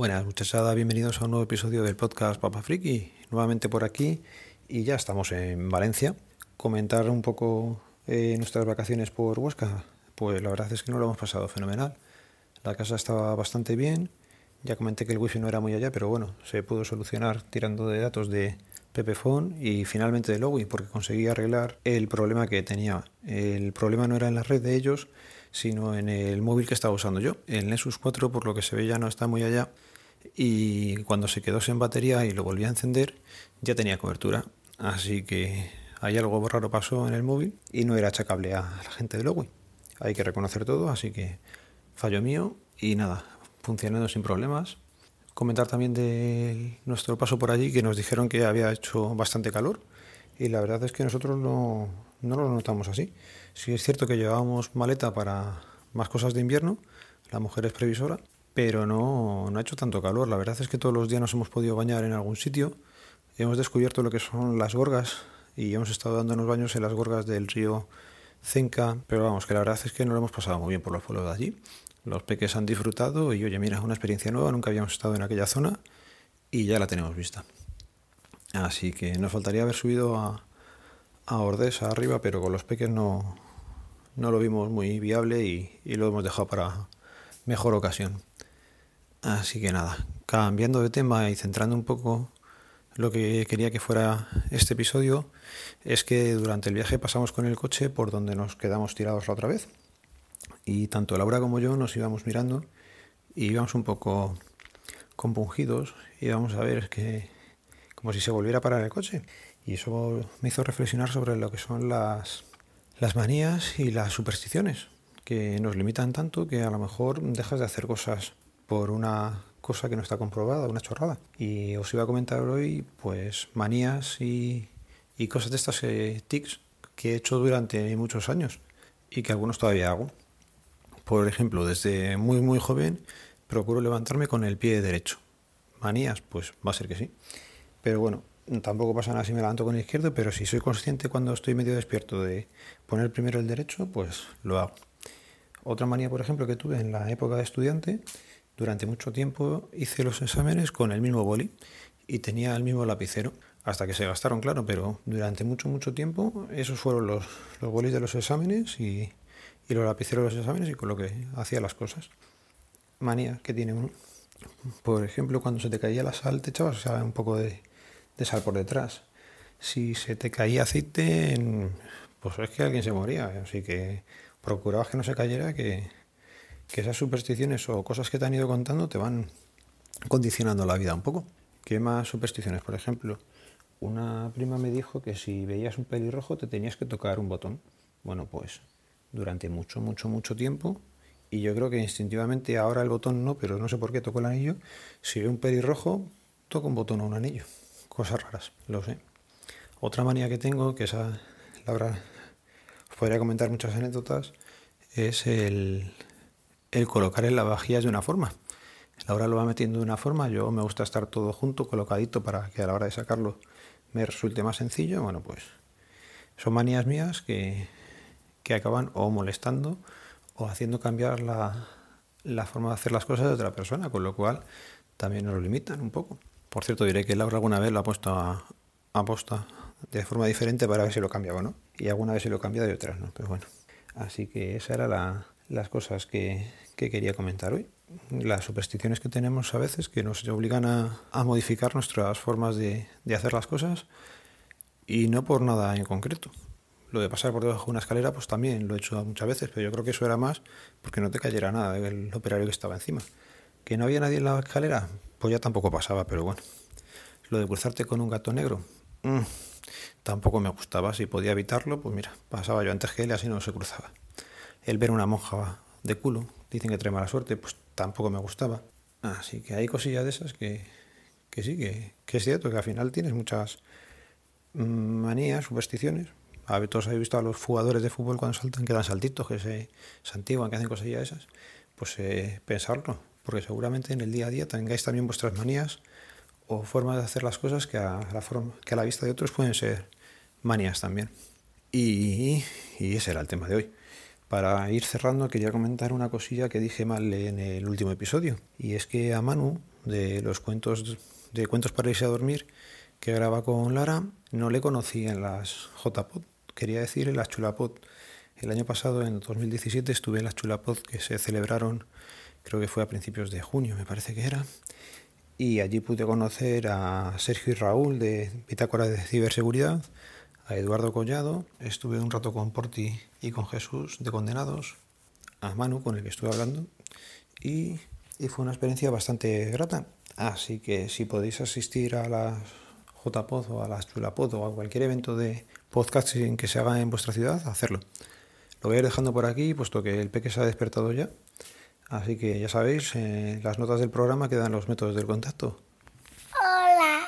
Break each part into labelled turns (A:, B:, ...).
A: Buenas muchachada, bienvenidos a un nuevo episodio del podcast Papa Friki, nuevamente por aquí y ya estamos en Valencia. Comentar un poco eh, nuestras vacaciones por Huesca, pues la verdad es que no lo hemos pasado fenomenal. La casa estaba bastante bien, ya comenté que el wifi no era muy allá, pero bueno, se pudo solucionar tirando de datos de Pepephone y finalmente de Logi, porque conseguí arreglar el problema que tenía. El problema no era en la red de ellos, sino en el móvil que estaba usando yo. El Nexus 4, por lo que se ve, ya no está muy allá y cuando se quedó sin batería y lo volví a encender ya tenía cobertura. Así que hay algo raro pasó en el móvil y no era achacable a la gente de Logi. Hay que reconocer todo, así que fallo mío y nada, funcionando sin problemas. Comentar también de nuestro paso por allí que nos dijeron que había hecho bastante calor y la verdad es que nosotros no, no lo notamos así. Sí es cierto que llevábamos maleta para más cosas de invierno, la mujer es previsora, pero no, no ha hecho tanto calor. La verdad es que todos los días nos hemos podido bañar en algún sitio. Hemos descubierto lo que son las gorgas y hemos estado dándonos baños en las gorgas del río Cenca, pero vamos, que la verdad es que no lo hemos pasado muy bien por los pueblos de allí. Los peques han disfrutado y oye, mira, una experiencia nueva, nunca habíamos estado en aquella zona y ya la tenemos vista. Así que nos faltaría haber subido a, a Ordesa arriba, pero con los peques no, no lo vimos muy viable y, y lo hemos dejado para mejor ocasión. Así que nada, cambiando de tema y centrando un poco lo que quería que fuera este episodio, es que durante el viaje pasamos con el coche por donde nos quedamos tirados la otra vez. Y tanto Laura como yo nos íbamos mirando y íbamos un poco compungidos, íbamos a ver que como si se volviera a parar el coche. Y eso me hizo reflexionar sobre lo que son las, las manías y las supersticiones, que nos limitan tanto que a lo mejor dejas de hacer cosas por una cosa que no está comprobada, una chorrada. Y os iba a comentar hoy, pues, manías y, y cosas de estas eh, tics que he hecho durante muchos años y que algunos todavía hago. Por ejemplo, desde muy, muy joven procuro levantarme con el pie derecho. Manías, pues va a ser que sí. Pero bueno, tampoco pasa nada si me levanto con el izquierdo, pero si soy consciente cuando estoy medio despierto de poner primero el derecho, pues lo hago. Otra manía, por ejemplo, que tuve en la época de estudiante durante mucho tiempo hice los exámenes con el mismo boli y tenía el mismo lapicero, hasta que se gastaron, claro, pero durante mucho, mucho tiempo esos fueron los, los bolis de los exámenes y, y los lapiceros de los exámenes y con lo que hacía las cosas. Manía que tiene uno. Por ejemplo, cuando se te caía la sal, te echabas un poco de, de, sal por detrás. Si se te caía aceite, pues es que alguien se moría. Así que procurabas que no se cayera, que, que esas supersticiones o cosas que te han ido contando te van condicionando la vida un poco. ¿Qué más supersticiones? Por ejemplo, una prima me dijo que si veías un pelirrojo te tenías que tocar un botón. Bueno, pues durante mucho, mucho, mucho tiempo, y yo creo que instintivamente ahora el botón no, pero no sé por qué toco el anillo, si veo un pelirrojo, toco un botón o un anillo. Cosas raras, lo sé. Otra manía que tengo, que esa, la os podría comentar muchas anécdotas, es el, el colocar en la vajilla de una forma. Laura lo va metiendo de una forma, yo me gusta estar todo junto, colocadito, para que a la hora de sacarlo me resulte más sencillo. Bueno, pues son manías mías que, que acaban o molestando o haciendo cambiar la, forma de hacer las cosas de otra persona, con lo cual también nos limitan un poco. Por cierto, diré que Laura alguna vez lo ha puesto a, a posta de forma diferente para ver si lo cambiaba no. Y alguna vez se lo he cambiado y otras no, pero bueno. Así que esa era la, las cosas que, quería comentar hoy. Las supersticiones que tenemos a veces que nos obligan a, modificar nuestras formas de, hacer las cosas y no por nada en concreto. Lo de pasar por debajo de una escalera, pues también lo he hecho muchas veces, pero yo creo que eso era más porque no te cayera nada del operario que estaba encima. ¿Que no había nadie en la escalera? Pues ya tampoco pasaba, pero bueno. Lo de cruzarte con un gato negro, mm, tampoco me gustaba. Si podía evitarlo, pues mira, pasaba yo antes que él así no se cruzaba el ver una monja de culo, dicen que trae mala suerte, pues tampoco me gustaba. Así que hay cosillas de esas que, que sí, que, que, es cierto que al final tienes muchas manías, supersticiones. A ver, todos habéis visto a los jugadores de fútbol cuando saltan, que dan saltitos, que se, santiguan, que hacen cosillas esas. Pues eh, pensarlo, porque seguramente en el día a día tengáis también vuestras manías o formas de hacer las cosas que a la, forma, que a la vista de otros pueden ser manías también. Y, y ese era el tema de hoy. Para ir cerrando, quería comentar una cosilla que dije mal en el último episodio. Y es que a Manu, de los cuentos de cuentos para irse a dormir que graba con Lara. No le conocí en las JPod, quería decir en las Chulapod. El año pasado, en 2017, estuve en las Chulapod que se celebraron, creo que fue a principios de junio, me parece que era. Y allí pude conocer a Sergio y Raúl de Bitácora de Ciberseguridad, a Eduardo Collado, estuve un rato con Porti y con Jesús de Condenados, a Manu con el que estuve hablando, y, y fue una experiencia bastante grata. Así que si podéis asistir a las JPod o a las Chulapod o a cualquier evento de podcasting que se haga en vuestra ciudad, hacerlo. Lo voy a ir dejando por aquí, puesto que el peque se ha despertado ya. Así que ya sabéis, en las notas del programa quedan los métodos del contacto.
B: Hola.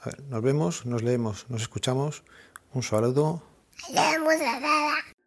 A: A ver, nos vemos, nos leemos, nos escuchamos. Un saludo.
B: Dada.